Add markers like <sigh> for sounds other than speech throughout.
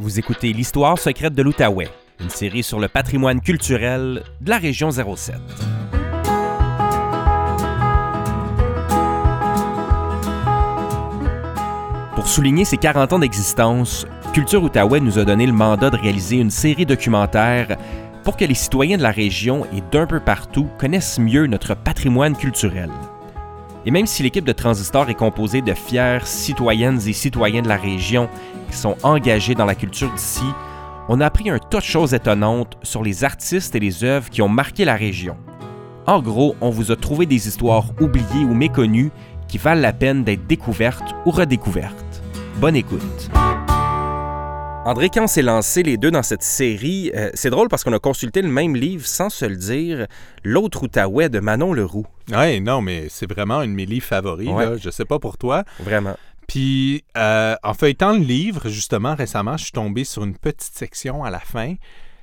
Vous écoutez l'histoire secrète de l'Outaouais, une série sur le patrimoine culturel de la région 07. Pour souligner ses 40 ans d'existence, Culture Outaouais nous a donné le mandat de réaliser une série documentaire pour que les citoyens de la région et d'un peu partout connaissent mieux notre patrimoine culturel. Et même si l'équipe de Transistor est composée de fiers citoyennes et citoyens de la région qui sont engagés dans la culture d'ici, on a appris un tas de choses étonnantes sur les artistes et les œuvres qui ont marqué la région. En gros, on vous a trouvé des histoires oubliées ou méconnues qui valent la peine d'être découvertes ou redécouvertes. Bonne écoute. André, quand on s'est lancé les deux dans cette série, euh, c'est drôle parce qu'on a consulté le même livre sans se le dire, L'autre Outaouais de Manon Leroux. Oui, non, mais c'est vraiment une de mes livres favoris. Ouais. Là. Je sais pas pour toi. Vraiment. Puis, euh, en feuilletant le livre, justement, récemment, je suis tombé sur une petite section à la fin,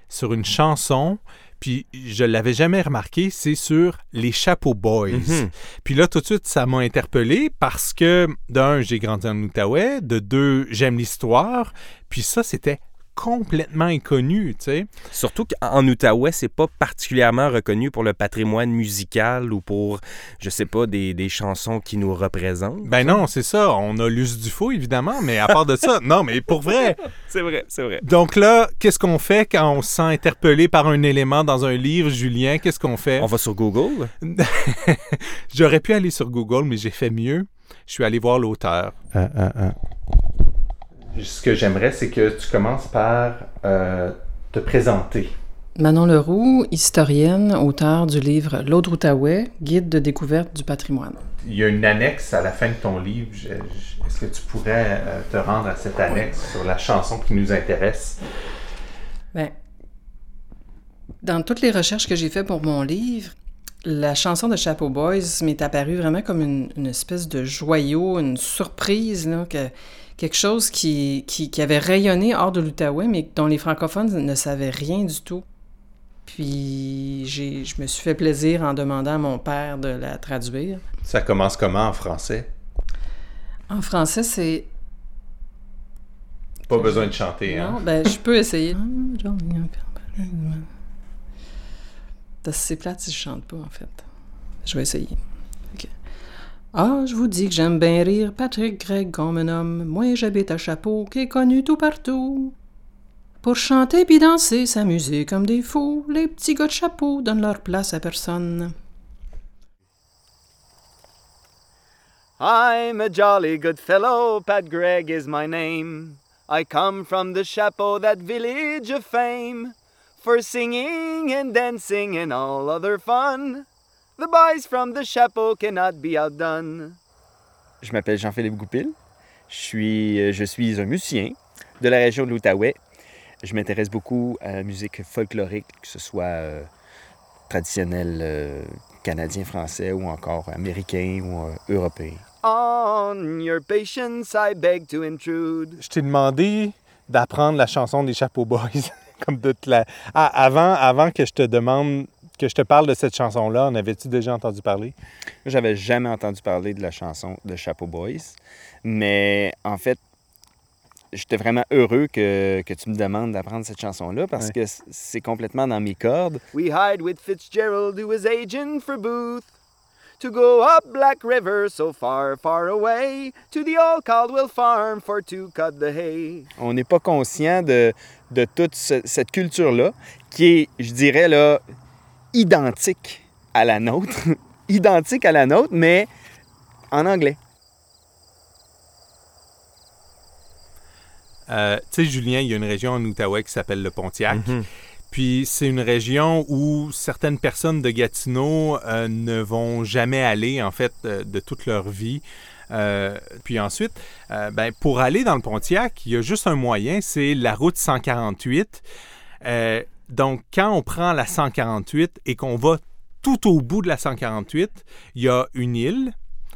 sur une chanson. Puis, je l'avais jamais remarqué, c'est sur les Chapeau Boys. Mhm. Puis là, tout de suite, ça m'a interpellé parce que, d'un, j'ai grandi en Outaouais, de deux, j'aime l'histoire. Puis ça, c'était complètement inconnu, tu sais. Surtout qu'en Outaouais, c'est pas particulièrement reconnu pour le patrimoine musical ou pour, je sais pas, des, des chansons qui nous représentent. Ben non, c'est ça. On a Luce Dufault, évidemment, mais à part de ça, non, mais pour vrai. <laughs> C'est vrai, c'est vrai. Donc là, qu'est-ce qu'on fait quand on se sent interpellé par un élément dans un livre, Julien? Qu'est-ce qu'on fait? On va sur Google? <laughs> J'aurais pu aller sur Google, mais j'ai fait mieux. Je suis allé voir l'auteur. Ce que j'aimerais, c'est que tu commences par euh, te présenter. Manon Leroux, historienne, auteure du livre L'Autre Outaouais, guide de découverte du patrimoine. Il y a une annexe à la fin de ton livre. Est-ce que tu pourrais euh, te rendre à cette annexe sur la chanson qui nous intéresse? Ben, dans toutes les recherches que j'ai faites pour mon livre, la chanson de Chapeau Boys m'est apparue vraiment comme une, une espèce de joyau, une surprise, là, que, quelque chose qui, qui, qui avait rayonné hors de l'Outaouais, mais dont les francophones ne savaient rien du tout. Puis j'ai, je me suis fait plaisir en demandant à mon père de la traduire. Ça commence comment en français? En français, c'est Pas besoin de chanter, hein? Non, ben, je peux essayer. <laughs> Parce que c'est plate si je chante pas, en fait. Je vais essayer. Ah, je vous dis que j'aime bien rire Patrick Gregg comme un homme. Moi, j'habite à Chapeau, qui est connu tout partout. Pour chanter puis danser, s'amuser comme des fous, les petits gars de chapeau donnent leur place à personne. I'm a jolly good fellow, Pat Gregg is my name. I come from the chapeau, that village of fame, for singing and dancing and all other fun. The boys from the chapeau cannot be outdone. Je m'appelle Jean-Philippe Goupil. Je suis, euh, je suis un musicien de la région de l'Outaouais. Je m'intéresse beaucoup à la musique folklorique, que ce soit euh, traditionnelle euh, canadien, français ou encore américain ou euh, européen. On your patience, I beg to intrude. Je t'ai demandé d'apprendre la chanson des Chapeau Boys. <laughs> Comme de te la... Ah, avant, avant que je te demande, que je te parle de cette chanson-là, en avais-tu déjà entendu parler? J'avais jamais entendu parler de la chanson de Chapeau Boys, mais en fait, j'étais vraiment heureux que, que tu me demandes d'apprendre cette chanson-là parce Ouais. que c'est complètement dans mes cordes. We hide with Fitzgerald who was agent for Booth. To go up Black River so far, far away, to the old Caldwell farm for to cut the hay. On n'est pas conscient de, de toute ce- cette culture-là, qui est, je dirais, là, identique à la nôtre. <laughs> identique à la nôtre, mais en anglais. Euh, tu sais, Julien, il y a une région en Outaouais qui s'appelle le Pontiac. Mhm. Puis c'est une région où certaines personnes de Gatineau euh, ne vont jamais aller, en fait, euh, de toute leur vie. Euh, puis ensuite, euh, ben, pour aller dans le Pontiac, il y a juste un moyen, c'est la route 148. Donc, quand on prend la 148 et qu'on va tout au bout de la 148, il y a une île,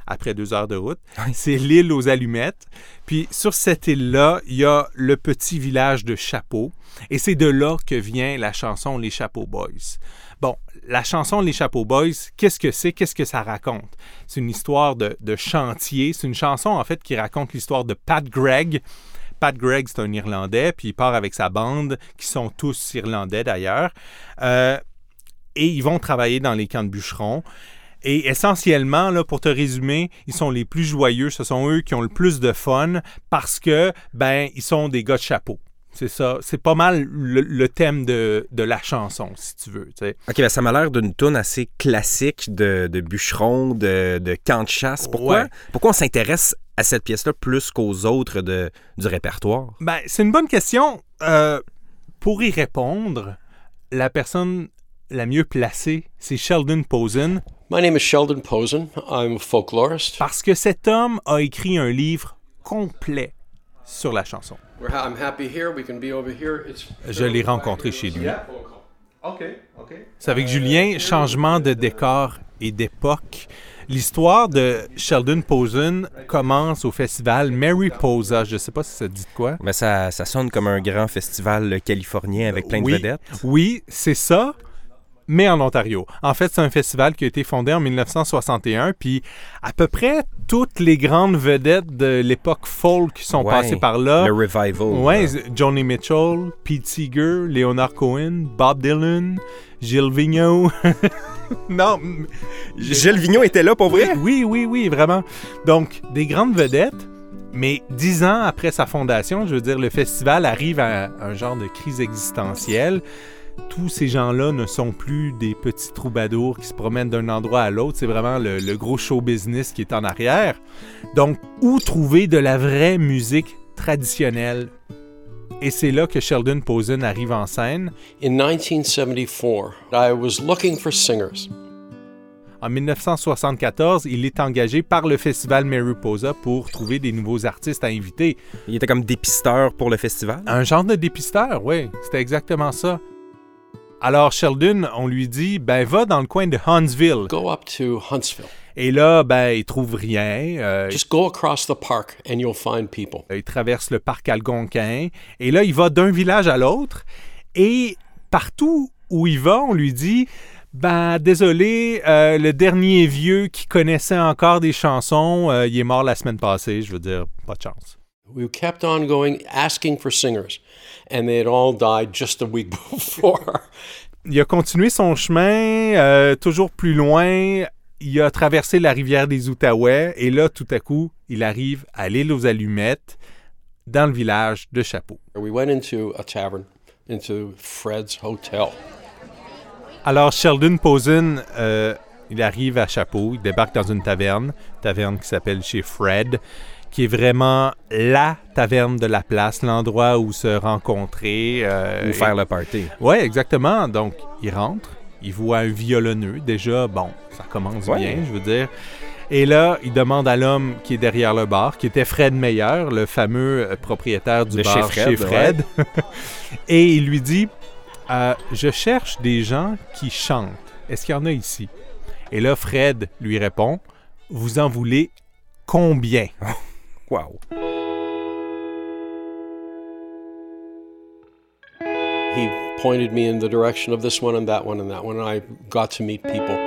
après deux heures de route. C'est l'île aux allumettes. Puis sur cette île-là, il y a le petit village de Chapeau. Et c'est de là que vient la chanson Les Chapeau Boys. Bon, la chanson Les Chapeau Boys, qu'est-ce que c'est? Qu'est-ce que ça raconte? C'est une histoire de, de chantier. C'est une chanson, en fait, qui raconte l'histoire de Pat Gregg. Pat Gregg, c'est un Irlandais, puis il part avec sa bande, qui sont tous Irlandais d'ailleurs. Euh, et ils vont travailler dans les camps de bûcherons. Et essentiellement, là, pour te résumer, ils sont les plus joyeux. Ce sont eux qui ont le plus de fun parce que, ben, ils sont des gars de chapeau. C'est ça. C'est pas mal le, le thème de, de, la chanson, si tu veux. Tu sais. OK, ben ça m'a l'air d'une tune assez classique de, de bûcheron, de, de camp de chasse. Pourquoi, Ouais. pourquoi on s'intéresse à cette pièce-là plus qu'aux autres de, du répertoire? Ben, c'est une bonne question. Euh, pour y répondre, la personne la mieux placée, c'est Sheldon Posen, My name is Sheldon Posen. I'm a folklorist. parce que cet homme a écrit un livre complet sur la chanson. We're ha- I'm happy here. We can be over here. It's Je l'ai rencontré chez lui. Yeah. Okay. Okay. C'est avec Julien, changement de décor et d'époque. L'histoire de Sheldon Posen commence au festival Mariposa. Je ne sais pas si ça dit quoi. Ben ça, ça sonne comme un grand festival californien avec plein de Oui. vedettes. Oui, c'est ça, mais en Ontario. En fait, c'est un festival qui a été fondé en 1961, puis à peu près toutes les grandes vedettes de l'époque folk qui sont Ouais. passées par là. Le revival. Ouais, Johnny Mitchell, Pete Seeger, Leonard Cohen, Bob Dylan, Gilles Vigneault. <laughs> <laughs> non, Gilles Vignon était là pour vrai? oui, oui, oui, vraiment. Donc, des grandes vedettes, mais dix ans après sa fondation, je veux dire, le festival arrive à un genre de crise existentielle. Tous ces gens-là ne sont plus des petits troubadours qui se promènent d'un endroit à l'autre. C'est vraiment le, le gros show business qui est en arrière. Donc, où trouver de la vraie musique traditionnelle? Et c'est là que Sheldon Posen arrive en scène. In 1974, I was looking for singers. En 1974, il est engagé par le festival Mariposa pour trouver des nouveaux artistes à inviter. Il était comme dépisteur pour le festival? Un genre de dépisteur, oui, c'était exactement ça. Alors Sheldon, on lui dit, ben va dans le coin de Huntsville. Go up to Huntsville. Et là, ben il trouve rien. Euh, Just go across the park and you'll find people. il traverse le parc algonquin. Et là, il va d'un village à l'autre. Et partout où il va, on lui dit, ben désolé, euh, le dernier vieux qui connaissait encore des chansons, euh, il est mort la semaine passée. Je veux dire, pas de chance. We kept on going, asking for singers, and they had all died just a week <laughs> before. Il a continué son chemin euh, toujours plus loin. Il a traversé la rivière des Outaouais et là, tout à coup, il arrive à l'île aux Allumettes, dans le village de Chapeau. we went into a tavern, into Fred's Hotel. Alors, Sheldon Posen, euh, il arrive à Chapeau, il débarque dans une taverne, taverne qui s'appelle chez Fred, qui est vraiment la taverne de la place, l'endroit où se rencontrer. euh, Ou faire le party. Oui, exactement. Donc, il rentre, il voit un violonneux. Déjà, bon, ça commence Ouais. bien, je veux dire. Et là, il demande à l'homme qui est derrière le bar, qui était Fred Meyer, le fameux euh, propriétaire du De chez bar Fred, chez Fred. <laughs> Et il lui dit euh, Je cherche des gens qui chantent. Est-ce qu'il y en a ici Et là, Fred lui répond Vous en voulez combien <laughs> Wow. He pointed me in the direction of this one and that one and that one, and I got to meet people.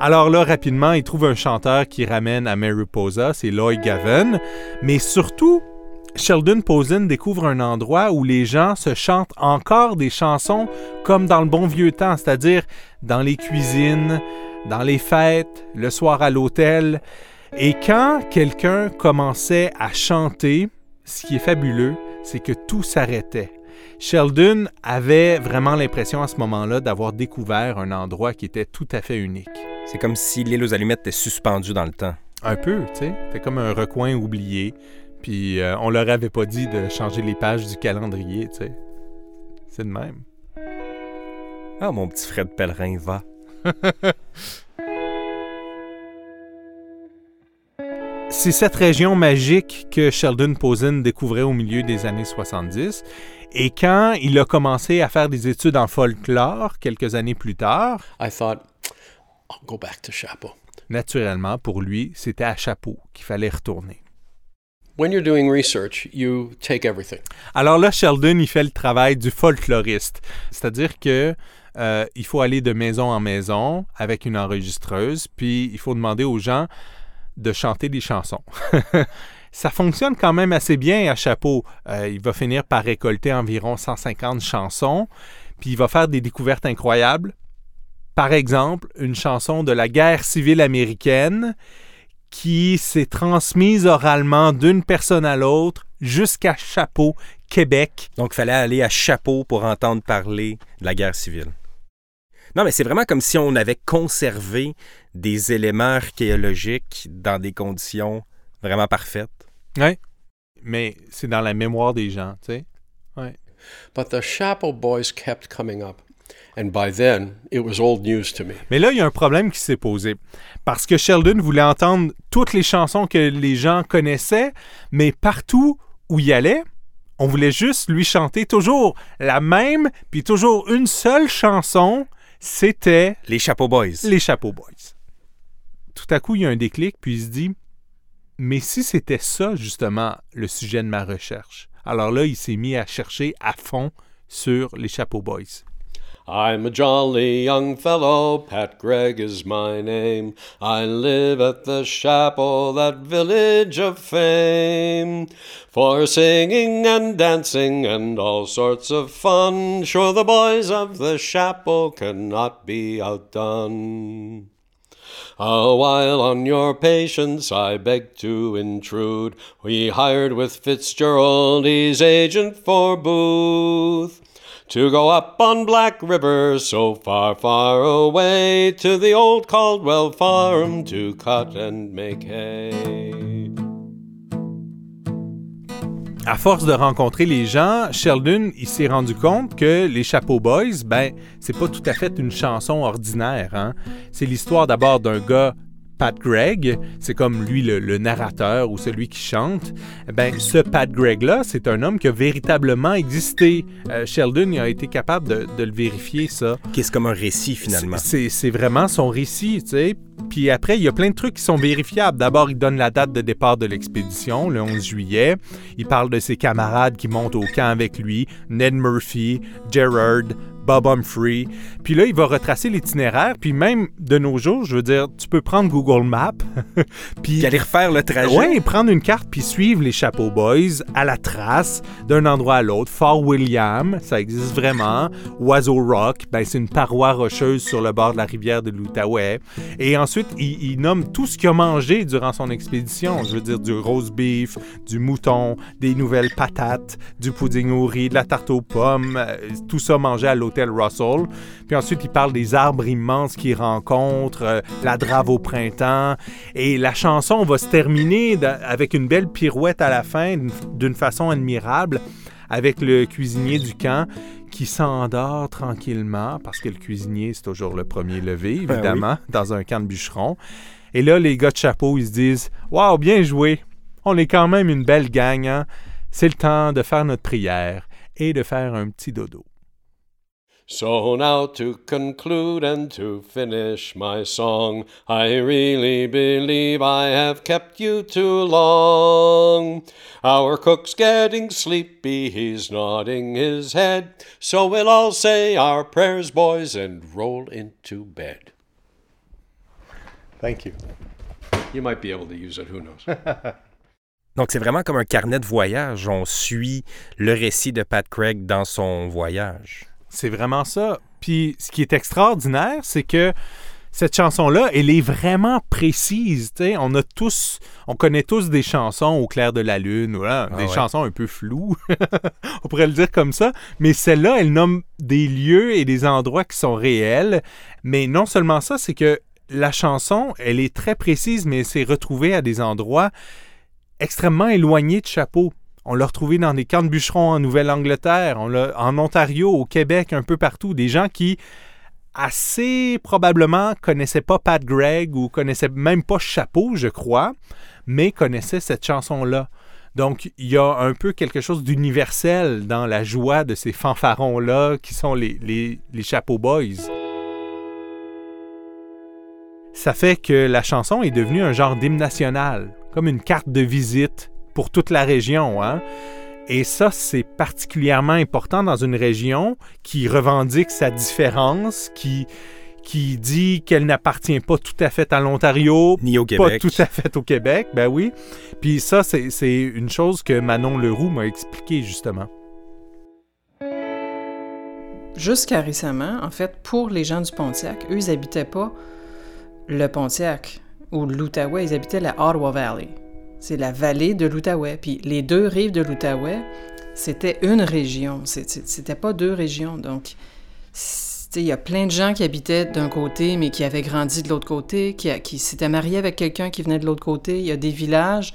Alors là, rapidement, il trouve un chanteur qui ramène à Mariposa, c'est Lloyd Gavin. Mais surtout, Sheldon Posen découvre un endroit où les gens se chantent encore des chansons comme dans le bon vieux temps, c'est-à-dire dans les cuisines, dans les fêtes, le soir à l'hôtel. Et quand quelqu'un commençait à chanter, ce qui est fabuleux, c'est que tout s'arrêtait. Sheldon avait vraiment l'impression à ce moment-là d'avoir découvert un endroit qui était tout à fait unique. C'est comme si l'île aux allumettes était suspendue dans le temps. Un peu, tu sais. C'était comme un recoin oublié. Puis euh, on leur avait pas dit de changer les pages du calendrier, tu sais. C'est de même. Ah, mon petit Fred Pellerin va. <laughs> C'est cette région magique que Sheldon Posen découvrait au milieu des années 70. Et quand il a commencé à faire des études en folklore quelques années plus tard, I thought, I'll go back to Chapeau. naturellement, pour lui, c'était à Chapeau qu'il fallait retourner. When you're doing research, you take everything. Alors là, Sheldon, il fait le travail du folkloriste. C'est-à-dire que euh, il faut aller de maison en maison avec une enregistreuse, puis il faut demander aux gens de chanter des chansons. <laughs> ça fonctionne quand même assez bien à Chapeau. Euh, il va finir par récolter environ 150 chansons, puis il va faire des découvertes incroyables. Par exemple, une chanson de la guerre civile américaine qui s'est transmise oralement d'une personne à l'autre jusqu'à Chapeau, Québec. Donc, il fallait aller à Chapeau pour entendre parler de la guerre civile. Non, mais c'est vraiment comme si on avait conservé des éléments archéologiques dans des conditions vraiment parfaites. Oui. Mais c'est dans la mémoire des gens, tu sais. Ouais. But the Chapo Boys kept coming up. And by then, it was old news to me. Mais là, il y a un problème qui s'est posé. Parce que Sheldon voulait entendre toutes les chansons que les gens connaissaient, mais partout où il allait, on voulait juste lui chanter toujours la même, puis toujours une seule chanson c'était Les Chapeau Boys. les Chapeau Boys. Tout à coup, il y a un déclic, puis il se dit Mais si c'était ça, justement, le sujet de ma recherche? Alors là, il s'est mis à chercher à fond sur les Chapeau Boys. I'm a jolly young fellow, Pat Gregg is my name. I live at the chapel, that village of fame, for singing and dancing and all sorts of fun. Sure, the boys of the chapel cannot be outdone. A while on your patience I beg to intrude. We hired with Fitzgerald, he's agent for Booth to go up on Black River, so far, far away, to the old Caldwell farm to cut and make hay. À force de rencontrer les gens, Sheldon, il s'est rendu compte que les Chapeau Boys, ben, c'est pas tout à fait une chanson ordinaire. Hein? C'est l'histoire d'abord d'un gars Pat Gregg, c'est comme lui le, le, narrateur ou celui qui chante. Ben, ce Pat Gregg-là, c'est un homme qui a véritablement existé. Euh, Sheldon il a été capable de, de le vérifier, ça. Qui est comme un récit, finalement? C'est vraiment son récit, tu sais. Puis après, il y a plein de trucs qui sont vérifiables. D'abord, il donne la date de départ de l'expédition, le 11 juillet. Il parle de ses camarades qui montent au camp avec lui, Ned Murphy, Gerard, Bob Humphrey. Puis là, il va retracer l'itinéraire. Puis même de nos jours, je veux dire, tu peux prendre Google Maps. <laughs> puis aller refaire le trajet. Oui, prendre une carte puis suivre les Chapeau Boys à la trace d'un endroit à l'autre. Fort William, ça existe vraiment. Oiseau Rock, ben, c'est une paroi rocheuse sur le bord de la rivière de l'Outaouais. Et ensuite, il, nomme tout ce qu'il a mangé durant son expédition. Je veux dire, du roast beef, du mouton, des nouvelles patates, du pudding au riz, de la tarte aux pommes. Euh, tout ça mangé à l'hôtel Russell. Puis ensuite, il parle des arbres immenses qu'il rencontre, euh, la drave au printemps. Et la chanson va se terminer avec une belle pirouette à la fin, d'une façon admirable, avec le cuisinier du camp qui s'endort tranquillement, parce que le cuisinier, c'est toujours le premier levé, évidemment, ben oui. dans un camp de bûcherons. Et là, les gars de chapeau, ils se disent Waouh, bien joué! On est quand même une belle gang, hein? C'est le temps de faire notre prière et de faire un petit dodo. So now to conclude and to finish my song, I really believe I have kept you too long. Our cook's getting sleepy, he's nodding his head, so we'll all say our prayers, boys, and roll into bed. Thank you. You might be able to use it, who knows? <laughs> Donc, c'est vraiment comme un carnet de voyage. On suit le récit de Pat Craig dans son voyage. C'est vraiment ça. Puis ce qui est extraordinaire, c'est que cette chanson-là, elle est vraiment précise. T'sais. On a tous, on connaît tous des chansons au clair de la lune, voilà, ah des ouais. chansons un peu floues, <laughs> on pourrait le dire comme ça. Mais celle-là, elle nomme des lieux et des endroits qui sont réels. Mais non seulement ça, c'est que la chanson, elle est très précise, mais elle s'est retrouvée à des endroits extrêmement éloignés de Chapeau. On l'a retrouvé dans des camps de bûcherons en Nouvelle-Angleterre, en Ontario, au Québec, un peu partout. Des gens qui, assez probablement, connaissaient pas Pat Gregg ou connaissaient même pas Chapeau, je crois, mais connaissaient cette chanson-là. Donc, il y a un peu quelque chose d'universel dans la joie de ces fanfarons-là qui sont les, Chapeau Boys. Ça fait que la chanson est devenue un genre d'hymne national, comme une carte de visite pour toute la région. Hein? Et ça, c'est particulièrement important dans une région qui revendique sa différence, qui, qui dit qu'elle n'appartient pas tout à fait à l'Ontario, Ni au pas Québec. tout à fait au Québec, ben oui. Puis ça, c'est c'est une chose que Manon Leroux m'a expliqué justement. Jusqu'à récemment, en fait, pour les gens du Pontiac, eux, ils habitaient pas le Pontiac ou l'Outaouais, ils habitaient la Ottawa Valley. C'est la vallée de l'Outaouais. Puis les deux rives de l'Outaouais, c'était une région. C'était pas deux régions. Donc, il y a plein de gens qui habitaient d'un côté, mais qui avaient grandi de l'autre côté, qui, s'étaient mariés avec quelqu'un qui venait de l'autre côté. Il y a des villages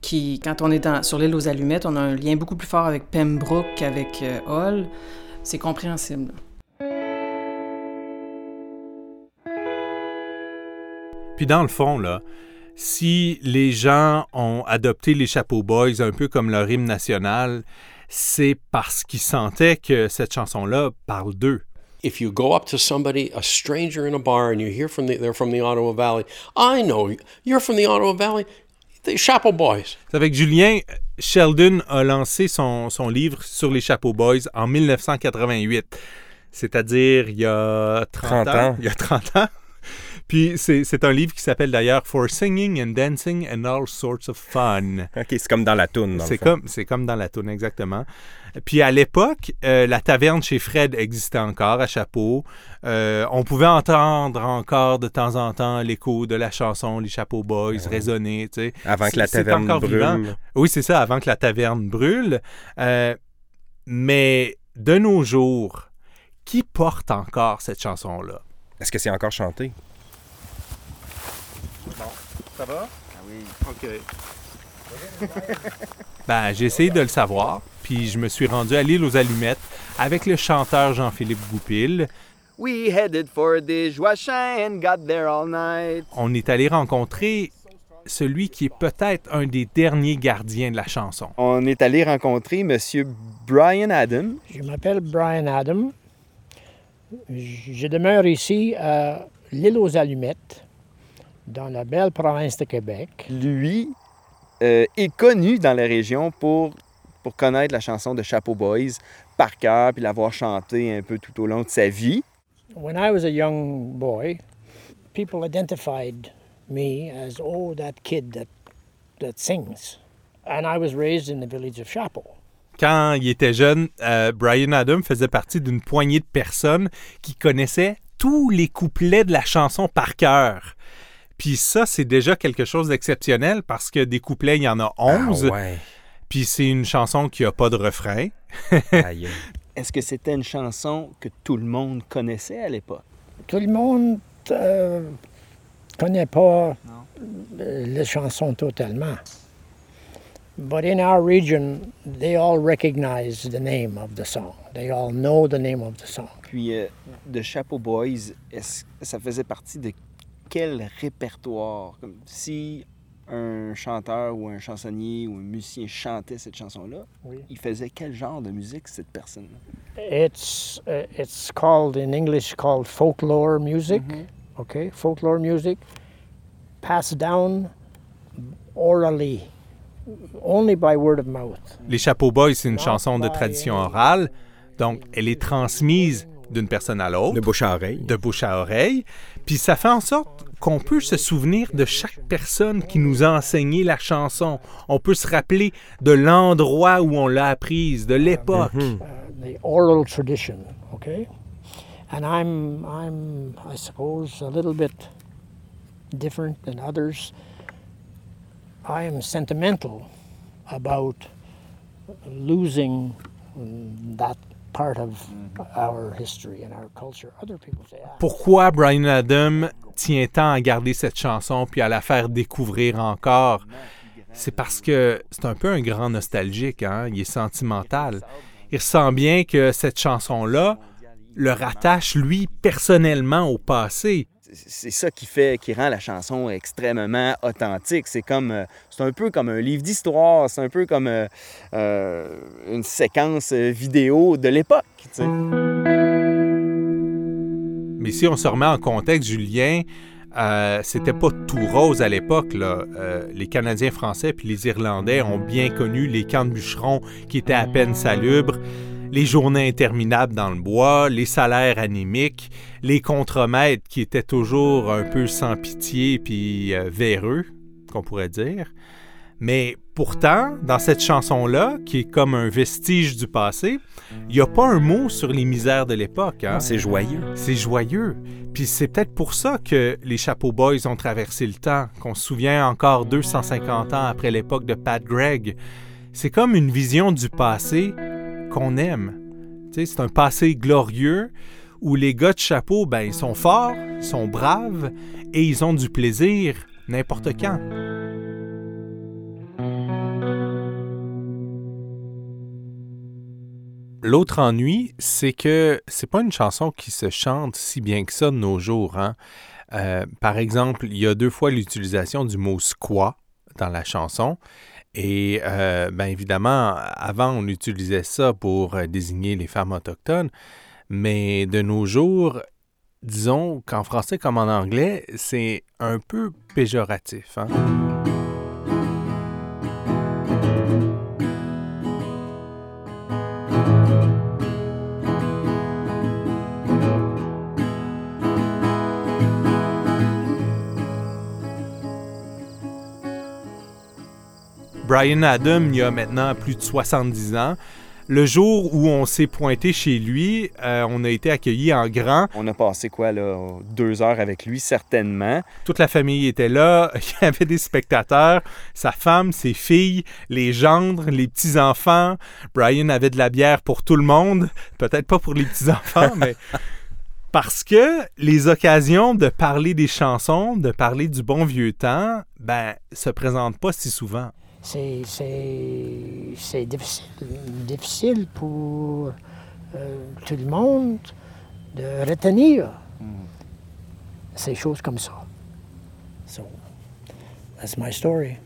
qui, quand on est sur l'île aux Allumettes, on a un lien beaucoup plus fort avec Pembroke qu'avec euh, Hull. C'est compréhensible. Puis dans le fond, là, si les gens ont adopté les Chapeau Boys un peu comme leur hymne national, c'est parce qu'ils sentaient que cette chanson-là parle d'eux. If you go up to somebody, a stranger in a bar, and you hear from the, they're from the Ottawa Valley, I know you're from the Ottawa Valley, the Chapel Boys. C'est avec Julien, Sheldon a lancé son, son livre sur les Chapeau Boys en 1988. C'est-à-dire il y a 30, 30 ans. ans. Il y a 30 ans. Puis c'est un livre qui s'appelle d'ailleurs For Singing and Dancing and All Sorts of Fun. OK, c'est comme dans la toune. C'est comme, comme dans la tourne, exactement. Puis à l'époque, euh, la taverne chez Fred existait encore à Chapeau. Euh, on pouvait entendre encore de temps en temps l'écho de la chanson Les Chapeau Boys résonner. tu sais. Avant que la taverne vivant. brûle. Oui, c'est ça, avant que la taverne brûle. Euh, mais de nos jours, qui porte encore cette chanson-là? Est-ce que c'est encore chanté? Ça va? Ah oui. OK. <laughs> ben, j'ai essayé de le savoir, puis je me suis rendu à l'île aux Allumettes avec le chanteur Jean-Philippe Goupil. We headed for the Joachim and got there all night. On est allé rencontrer celui qui est peut-être un des derniers gardiens de la chanson. On est allé rencontrer Monsieur Brian Adam. Je m'appelle Brian Adam. Je demeure ici à l'île aux Allumettes, dans la belle province de Québec. Lui euh, est connu dans la région pour, pour connaître la chanson de Chapeau Boys par cœur puis l'avoir chantée un peu tout au long de sa vie. When I was a young boy, people identified me as, oh, that kid that, that sings. And I was raised in the village of Chapel. Quand il était jeune, euh, Brian Adam faisait partie d'une poignée de personnes qui connaissaient tous les couplets de la chanson par cœur. Puis ça, c'est déjà quelque chose d'exceptionnel parce que des couplets, il y en a 11. Ah ouais. Puis c'est une chanson qui a pas de refrain. <laughs> Est-ce que c'était une chanson que tout le monde connaissait à l'époque? Tout le monde ne connaît pas euh, les chansons totalement. But in our region, they all recognize the name of the song. They all know the name of the song. Puis euh, de Chapeau Boys, ça faisait partie de quel répertoire? Comme si un chanteur ou un chansonnier ou un musicien chantait cette chanson-là, Oui. il faisait quel genre de musique cette personne? It's uh, it's called in English called folklore music. Okay, folklore music passed down orally, only by word of mouth. Les Chapeaux Boys, c'est une chanson de tradition orale. Donc, elle est transmise d'une personne à l'autre. De bouche à oreille. de bouche à oreille. Puis ça fait en sorte qu'on peut se souvenir de chaque personne qui nous a enseigné la chanson. On peut se rappeler de l'endroit où on l'a apprise, de l'époque. the oral tradition, okay? And I'm, I'm, I suppose, a little bit different than others. I am sentimental about losing mm, that ah, Pourquoi Brian Adam tient tant à garder cette chanson puis à la faire découvrir encore? C'est parce que c'est un peu un grand nostalgique, hein? il est sentimental. Il ressent bien que cette chanson-là le rattache, lui, personnellement au passé. C'est ça qui fait, qui rend la chanson extrêmement authentique. C'est comme, euh, c'est un peu comme un livre d'histoire, c'est un peu comme euh, euh, une séquence vidéo de l'époque. Mais si on se remet en contexte, Julien, euh, c'était pas tout rose à l'époque. les Canadiens français puis les Irlandais ont bien connu les camps de bûcherons qui étaient à peine salubres. Les journées interminables dans le bois, les salaires anémiques, les contremaîtres qui étaient toujours un peu sans pitié puis euh, véreux, qu'on pourrait dire. Mais pourtant, dans cette chanson-là, qui est comme un vestige du passé, il n'y a pas un mot sur les misères de l'époque. Hein? C'est joyeux. C'est joyeux. Puis c'est peut-être pour ça que les Chapeau Boys ont traversé le temps, qu'on se souvient encore 250 ans après l'époque de Pat Gregg. C'est comme une vision du passé aime. C'est un passé glorieux où les gars de chapeau, ben, ils sont forts, sont braves et ils ont du plaisir n'importe quand. L'autre ennui, c'est que c'est pas une chanson qui se chante si bien que ça de nos jours. Hein. Euh, par exemple, il y a deux fois l'utilisation du mot squat dans la chanson. Et euh, bien évidemment, avant, on utilisait ça pour euh, désigner les femmes autochtones. Mais de nos jours, disons qu'en français comme en anglais, c'est un peu péjoratif. Hein. Brian Adam, il y a maintenant plus de 70 ans. Le jour où on s'est pointé chez lui, euh, on a été accueillis en grand. On a passé quoi, là, deux heures avec lui, certainement. Toute la famille était là. <laughs> Il y avait des spectateurs. Sa femme, ses filles, les gendres, les petits-enfants. Brian avait de la bière pour tout le monde. Peut-être pas pour les petits-enfants, <laughs> mais parce que les occasions de parler des chansons, de parler du bon vieux temps, ben, se présentent pas si souvent c'est, c'est, difficile, difficile pour euh, tout le monde de retenir mm. ces choses comme ça. So, that's my story.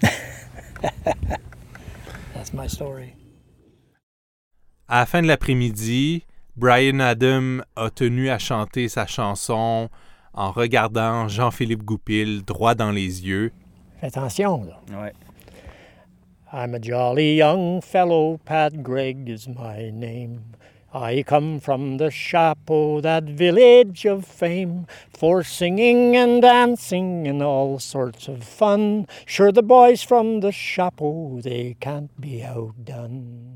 <laughs> that's my story. À la fin de l'après-midi, Brian Adam a tenu à chanter sa chanson en regardant Jean-Philippe Goupil droit dans les yeux. Fais attention, là. Ouais. I'm a jolly young fellow, Pat Gregg is my name. I come from the chapeau, oh, that village of fame, for singing and dancing and all sorts of fun. Sure, the boys from the chapeau, oh, they can't be outdone.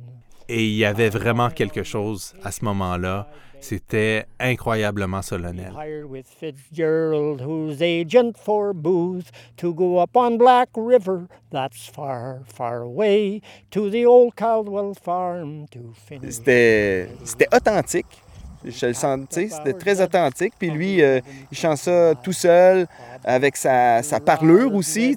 Et il y avait vraiment quelque chose à ce moment-là C'était incroyablement solennel. with Fitzgerald, who's agent for booze, to go up on Black River, that's far, far away, to the old Caldwell farm to finish. C'était, c'était authentique. Je le sens, c'était très authentique. Puis lui, euh, il chante ça tout seul avec sa, sa parlure aussi.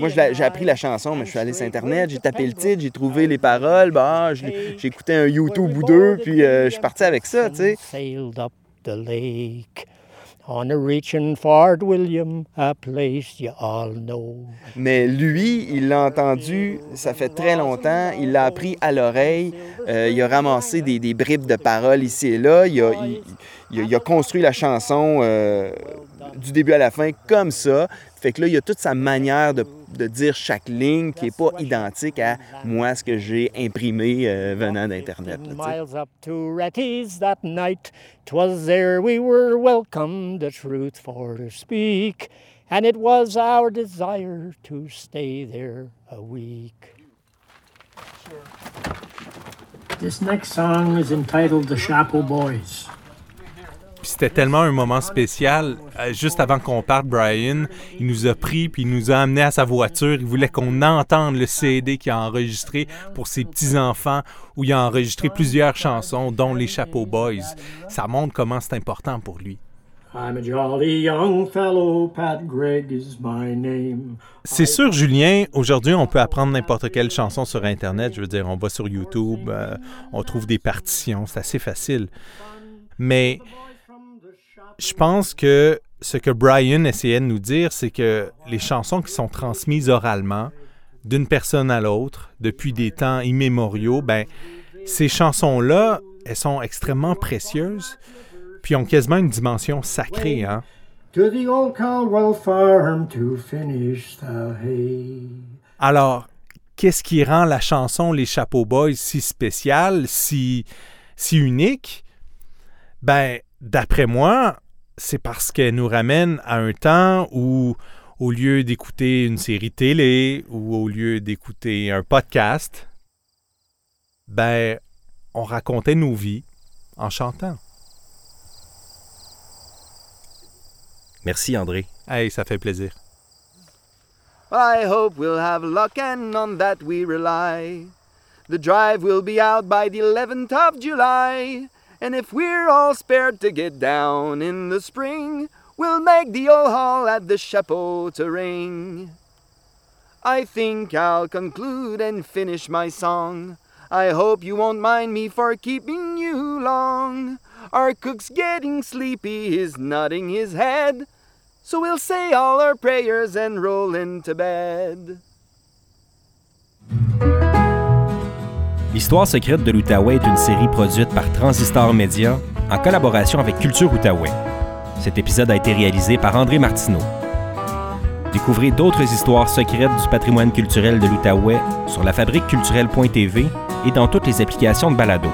Moi, j'ai appris la chanson, mais je suis allé sur Internet, j'ai tapé le titre, j'ai trouvé les paroles. Bah, j'ai écouté un YouTube ou deux, puis euh, je suis parti avec ça. tu sais. On a reaching Fort William, a place you all know. Mais lui, il l'a entendu, ça fait très longtemps, il l'a appris à l'oreille, euh, il a ramassé des, des, bribes de paroles ici et là, il a, construit la chanson euh, du début à la fin comme ça. Fait que là, il a toute sa manière de, de dire chaque ligne qui n'est pas identique à moi, ce que j'ai imprimé euh, venant d'Internet. Miles up to Ratties that night, twas there we were welcome, the truth for to speak, and it was our desire to stay there a week. This next song is entitled The Chapeau Boys c'était tellement un moment spécial. Euh, juste avant qu'on parte, Brian, il nous a pris puis il nous a amené à sa voiture. Il voulait qu'on entende le CD qu'il a enregistré pour ses petits-enfants, où il a enregistré plusieurs chansons, dont les Chapeau Boys. Ça montre comment c'est important pour lui. C'est sûr, Julien, aujourd'hui, on peut apprendre n'importe quelle chanson sur Internet. Je veux dire, on va sur YouTube, euh, on trouve des partitions, c'est assez facile. Mais je pense que ce que Brian essayait de nous dire, c'est que les chansons qui sont transmises oralement d'une personne à l'autre depuis des temps immémoriaux, ben ces chansons-là, elles sont extrêmement précieuses, puis ont quasiment une dimension sacrée, hein. Alors, qu'est-ce qui rend la chanson Les Chapeaux Boys si spéciale, si, si unique, ben, d'après moi, c'est parce qu'elle nous ramène à un temps où, au lieu d'écouter une série télé ou au lieu d'écouter un podcast, ben, on racontait nos vies en chantant. Merci André. Hey, ça fait plaisir. I hope we'll have luck and on that we rely. The drive will be out by the 11th of July. And if we're all spared to get down in the spring, we'll make the old hall at the chapeau to ring. I think I'll conclude and finish my song. I hope you won't mind me for keeping you long. Our cook's getting sleepy, he's nodding his head. So we'll say all our prayers and roll into bed. L'histoire secrète de l'Outaouais est une série produite par Transistor Media en collaboration avec Culture Outaouais. Cet épisode a été réalisé par André Martineau. Découvrez d'autres histoires secrètes du patrimoine culturel de l'Outaouais sur lafabriqueculturelle.tv et dans toutes les applications de balado.